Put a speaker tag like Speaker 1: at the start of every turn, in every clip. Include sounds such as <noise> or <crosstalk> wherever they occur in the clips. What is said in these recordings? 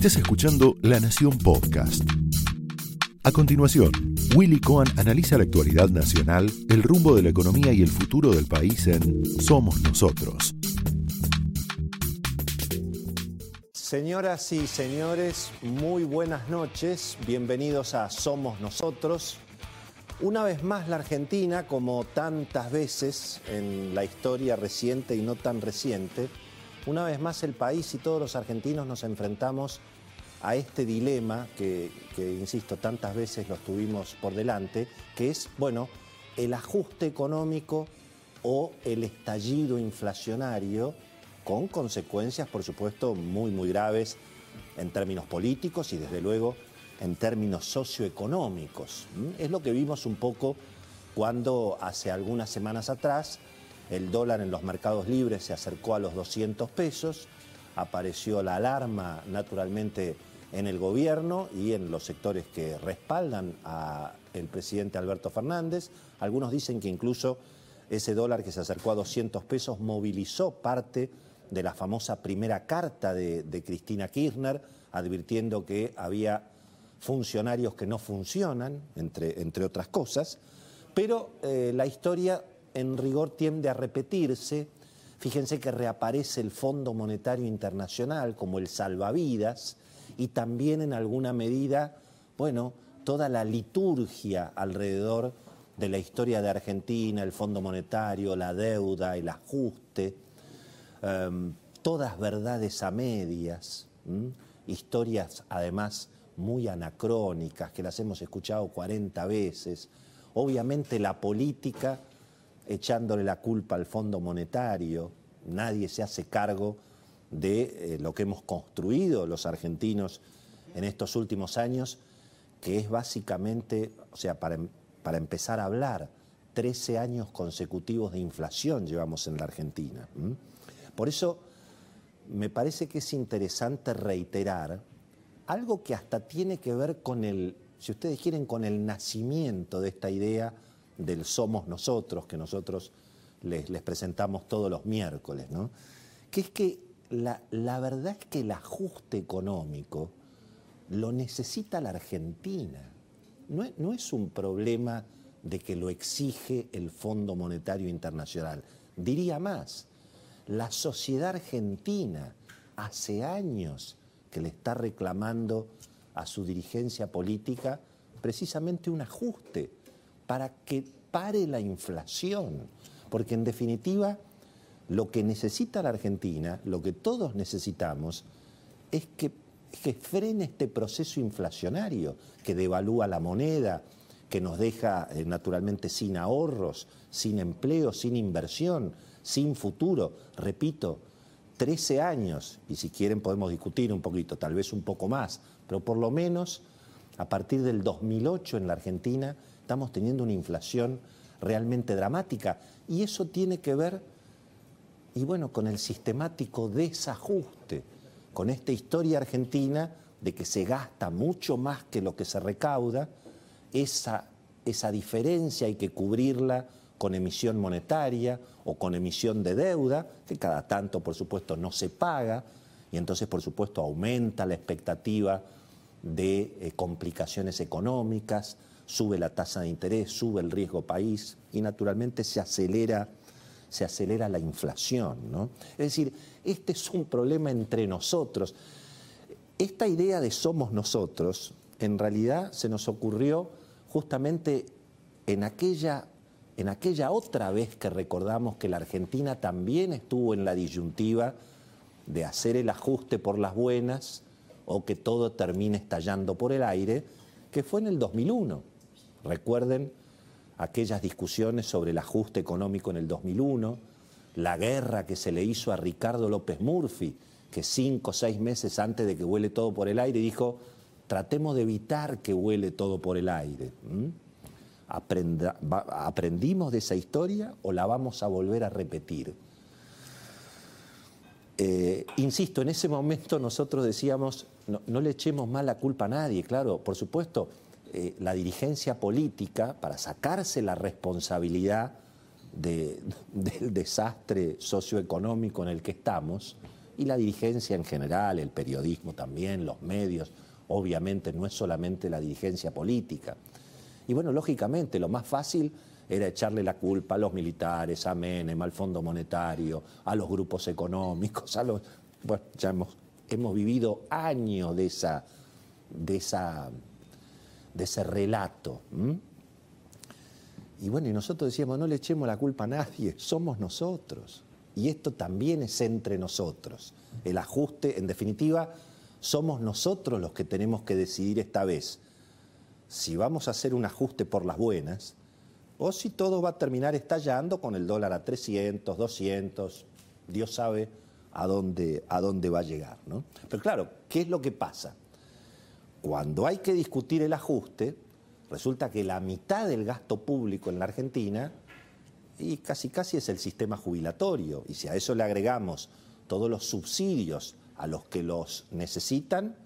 Speaker 1: Estás escuchando La Nación Podcast. A continuación, Willy Cohen analiza la actualidad nacional, el rumbo de la economía y el futuro del país en Somos Nosotros.
Speaker 2: Señoras y señores, muy buenas noches. Bienvenidos a Somos Nosotros. Una vez más la Argentina, como tantas veces en la historia reciente y no tan reciente, una vez más el país y todos los argentinos nos enfrentamos a este dilema que, insisto, tantas veces lo tuvimos por delante, que es, bueno, el ajuste económico o el estallido inflacionario con consecuencias, por supuesto, muy, muy graves en términos políticos y desde luego en términos socioeconómicos. Es lo que vimos un poco cuando hace algunas semanas atrás el dólar en los mercados libres se acercó a los 200 pesos, apareció la alarma naturalmente en el gobierno y en los sectores que respaldan al presidente Alberto Fernández. Algunos dicen que incluso ese dólar que se acercó a 200 pesos movilizó parte de la famosa primera carta de, Cristina Kirchner, advirtiendo que había funcionarios que no funcionan, entre, entre otras cosas. Pero eh, la historia en rigor tiende a repetirse. Fíjense que reaparece el Fondo Monetario Internacional como el salvavidas y también en alguna medida, bueno, toda la liturgia alrededor de la historia de Argentina, el Fondo Monetario, la deuda, el ajuste, em, todas verdades a medias, historias además muy anacrónicas que las hemos escuchado 40 veces. Obviamente la política echándole la culpa al Fondo Monetario, nadie se hace cargo de eh, lo que hemos construido los argentinos en estos últimos años, que es básicamente, o sea, para, em, para empezar a hablar, 13 años consecutivos de inflación llevamos en la Argentina. Por eso me parece que es interesante reiterar algo que hasta tiene que ver con el, si ustedes quieren, con el nacimiento de esta idea del somos nosotros, que nosotros les, presentamos todos los miércoles, ¿no? que es que la, verdad es que el ajuste económico lo necesita la Argentina. No es, no es, un problema de que lo exige el Fondo Monetario Internacional. Diría más, la sociedad argentina hace años que le está reclamando a su dirigencia política precisamente un ajuste para que pare la inflación. Porque en definitiva, lo que necesita la Argentina, lo que todos necesitamos, es que, frene este proceso inflacionario que devalúa la moneda, que nos deja eh, naturalmente sin ahorros, sin empleo, sin inversión, sin futuro. Repito, 13 años, y si quieren podemos discutir un poquito, tal vez un poco más, pero por lo menos a partir del 2008 en la Argentina estamos teniendo una inflación realmente dramática. Y eso tiene que ver, y bueno, con el sistemático desajuste, con esta historia argentina de que se gasta mucho más que lo que se recauda, esa, esa diferencia hay que cubrirla con emisión monetaria o con emisión de deuda, que cada tanto, por supuesto, no se paga, y entonces, por supuesto, aumenta la expectativa de eh, complicaciones económicas, sube la tasa de interés, sube el riesgo país y naturalmente se acelera, se acelera la inflación. ¿no? Es decir, este es un problema entre nosotros. Esta idea de somos nosotros, en realidad se nos ocurrió justamente en aquella, en aquella otra vez que recordamos que la Argentina también estuvo en la disyuntiva de hacer el ajuste por las buenas o que todo termine estallando por el aire, que fue en el 2001. Recuerden aquellas discusiones sobre el ajuste económico en el 2001, la guerra que se le hizo a Ricardo López Murphy, que cinco o seis meses antes de que huele todo por el aire dijo, tratemos de evitar que huele todo por el aire. ¿Aprendimos de esa historia o la vamos a volver a repetir? Eh, insisto, en ese momento nosotros decíamos, no, le echemos más la culpa a nadie, claro, por supuesto, eh, la dirigencia política para sacarse la responsabilidad <laughs> del desastre socioeconómico en el que estamos, y la dirigencia en general, el periodismo también, los medios, obviamente no es solamente la dirigencia política. Y bueno, lógicamente, lo más fácil era echarle la culpa a los militares, a Menem, al Fondo Monetario, a los grupos económicos, a los... Bueno, ya hemos, hemos vivido años de, esa, de, esa, de ese relato. Y bueno, y nosotros decíamos, no le echemos la culpa a nadie, somos nosotros. Y esto también es entre nosotros. El ajuste, en definitiva, somos nosotros los que tenemos que decidir esta vez si vamos a hacer un ajuste por las buenas o si todo va a terminar estallando con el dólar a 300, 200, Dios sabe a dónde, a dónde va a llegar. ¿no? Pero claro, ¿qué es lo que pasa? Cuando hay que discutir el ajuste, resulta que la mitad del gasto público en la Argentina y casi casi es el sistema jubilatorio. Y si a eso le agregamos todos los subsidios a los que los necesitan,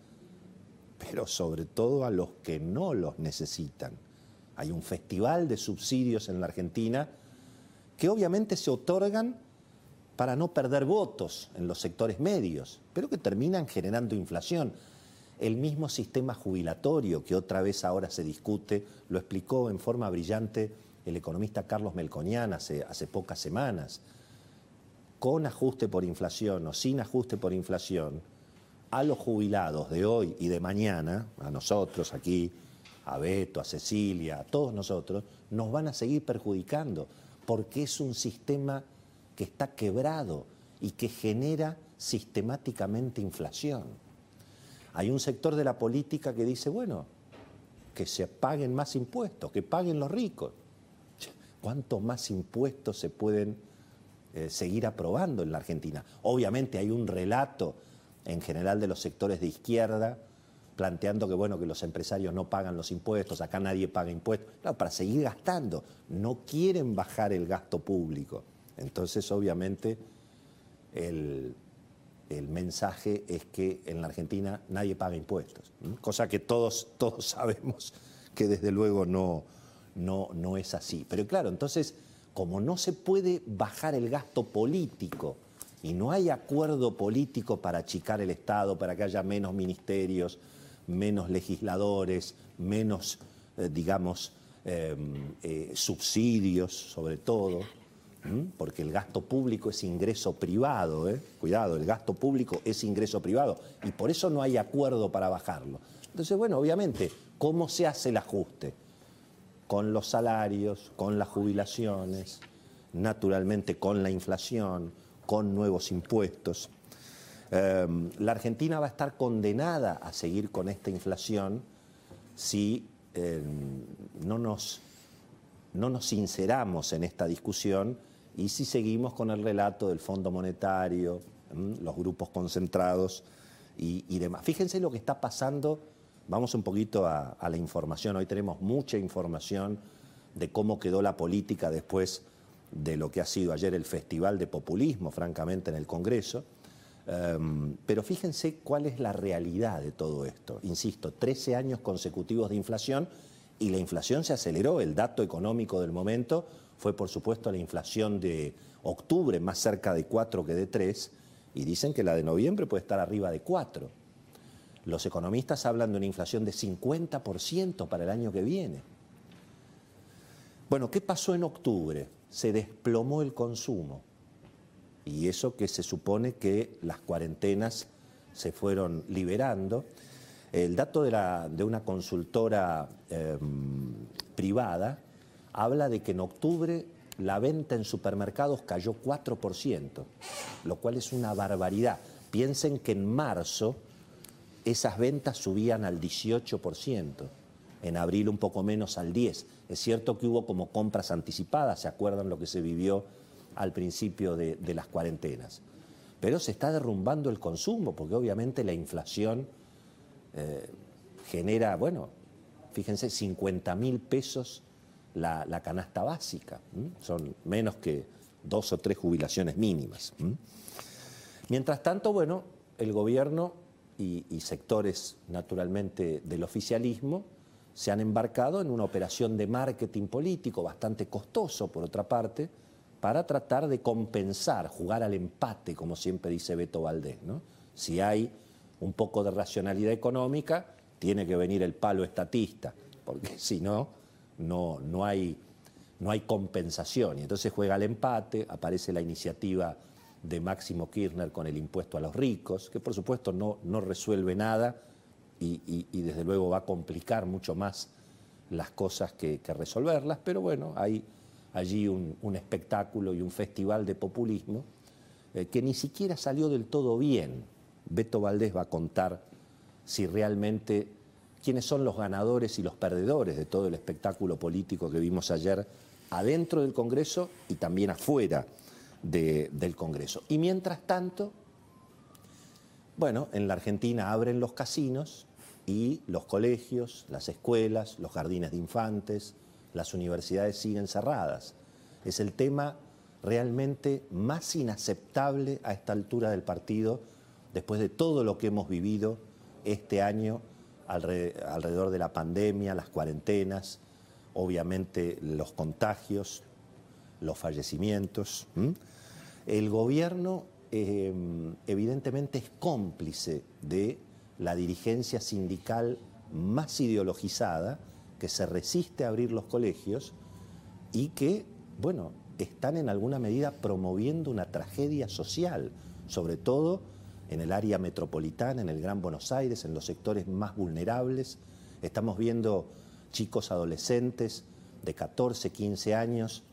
Speaker 2: pero sobre todo a los que no los necesitan. Hay un festival de subsidios en la Argentina que obviamente se otorgan para no perder votos en los sectores medios, pero que terminan generando inflación. El mismo sistema jubilatorio que otra vez ahora se discute, lo explicó en forma brillante el economista Carlos Melconian hace, hace pocas semanas. Con ajuste por inflación o sin ajuste por inflación, a los jubilados de hoy y de mañana, a nosotros aquí, a Beto, a Cecilia, a todos nosotros, nos van a seguir perjudicando, porque es un sistema que está quebrado y que genera sistemáticamente inflación. Hay un sector de la política que dice, bueno, que se paguen más impuestos, que paguen los ricos. ¿Cuántos más impuestos se pueden eh, seguir aprobando en la Argentina? Obviamente hay un relato en general de los sectores de izquierda, planteando que bueno que los empresarios no pagan los impuestos, acá nadie paga impuestos, claro, para seguir gastando, no quieren bajar el gasto público. Entonces, obviamente, el, mensaje es que en la Argentina nadie paga impuestos, cosa que todos, todos sabemos que desde luego no, no, no es así. Pero claro, entonces, como no se puede bajar el gasto político, y no hay acuerdo político para achicar el Estado, para que haya menos ministerios, menos legisladores, menos, eh, digamos, em, eh, subsidios sobre todo, porque el gasto público es ingreso privado, ¿eh? cuidado, el gasto público es ingreso privado, y por eso no hay acuerdo para bajarlo. Entonces, bueno, obviamente, ¿cómo se hace el ajuste? Con los salarios, con las jubilaciones, naturalmente con la inflación, con nuevos impuestos. Em, la Argentina va a estar condenada a seguir con esta inflación si em, no, nos, no nos sinceramos en esta discusión y si seguimos con el relato del Fondo Monetario, los grupos concentrados y, demás. Fíjense lo que está pasando, vamos un poquito a la información, hoy tenemos mucha información de cómo quedó la política después de lo que ha sido ayer el festival de populismo, francamente, en el Congreso. Em, pero fíjense cuál es la realidad de todo esto. Insisto, 13 años consecutivos de inflación y la inflación se aceleró. El dato económico del momento fue, por supuesto, la inflación de octubre, más cerca de 4 que de 3, y dicen que la de noviembre puede estar arriba de 4. Los economistas hablan de una inflación de 50% para el año que viene. Bueno, ¿qué pasó en octubre? se desplomó el consumo. Y eso que se supone que las cuarentenas se fueron liberando. El dato de, la, de una consultora em, privada habla de que en octubre la venta en supermercados cayó 4%, lo cual es una barbaridad. Piensen que en marzo esas ventas subían al 18% en abril un poco menos al 10. Es cierto que hubo como compras anticipadas, ¿se acuerdan lo que se vivió al principio de, las cuarentenas? Pero se está derrumbando el consumo, porque obviamente la inflación eh, genera, bueno, fíjense, 50 mil pesos la, canasta básica, son menos que dos o tres jubilaciones mínimas. Mientras tanto, bueno, el gobierno y, y sectores naturalmente del oficialismo se han embarcado en una operación de marketing político bastante costoso, por otra parte, para tratar de compensar, jugar al empate, como siempre dice Beto Valdés. ¿no? Si hay un poco de racionalidad económica, tiene que venir el palo estatista, porque <laughs> si no, no, no, hay, no hay compensación. Y entonces juega al empate, aparece la iniciativa de Máximo Kirchner con el impuesto a los ricos, que por supuesto no, no resuelve nada y, desde luego va a complicar mucho más las cosas que, resolverlas, pero bueno, hay allí un, espectáculo y un festival de populismo eh, que ni siquiera salió del todo bien. Beto Valdés va a contar si realmente quiénes son los ganadores y los perdedores de todo el espectáculo político que vimos ayer adentro del Congreso y también afuera del Congreso. Y mientras tanto, bueno, en la Argentina abren los casinos y los colegios, las escuelas, los jardines de infantes, las universidades siguen cerradas. Es el tema realmente más inaceptable a esta altura del partido después de todo lo que hemos vivido este año alrededor de la pandemia, las cuarentenas, obviamente los contagios, los fallecimientos. El gobierno em, evidentemente es cómplice de la dirigencia sindical más ideologizada que se resiste a abrir los colegios y que, bueno, están en alguna medida promoviendo una tragedia social, sobre todo en el área metropolitana, en el Gran Buenos Aires, en los sectores más vulnerables. Estamos viendo chicos adolescentes de 14, 15 años,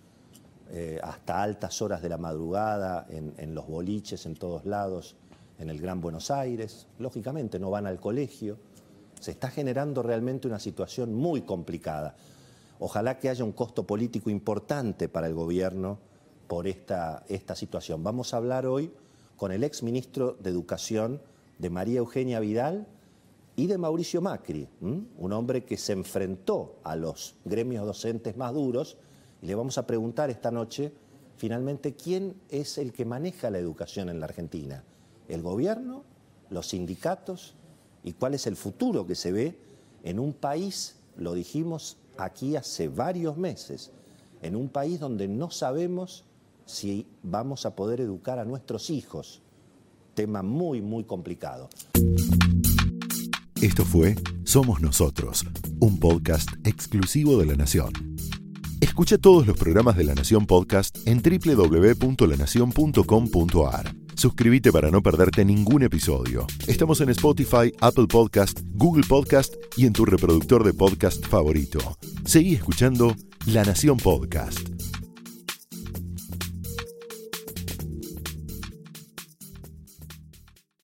Speaker 2: eh, hasta altas horas de la madrugada, en, los boliches, en todos lados, en el Gran Buenos Aires. Lógicamente no van al colegio. Se está generando realmente una situación muy complicada. Ojalá que haya un costo político importante para el gobierno por esta, esta situación. Vamos a hablar hoy con el ex ministro de Educación de María Eugenia Vidal y de Mauricio Macri, un hombre que se enfrentó a los gremios docentes más duros. Y le vamos a preguntar esta noche, finalmente, quién es el que maneja la educación en la Argentina. ¿El gobierno? ¿Los sindicatos? ¿Y cuál es el futuro que se ve en un país, lo dijimos aquí hace varios meses, en un país donde no sabemos si vamos a poder educar a nuestros hijos. Tema muy, muy complicado.
Speaker 1: Esto fue Somos Nosotros, un podcast exclusivo de La Nación. Escucha todos los programas de La Nación Podcast en www.lanacion.com.ar. Suscríbete para no perderte ningún episodio. Estamos en Spotify, Apple Podcast, Google Podcast y en tu reproductor de podcast favorito. Seguí escuchando La Nación Podcast.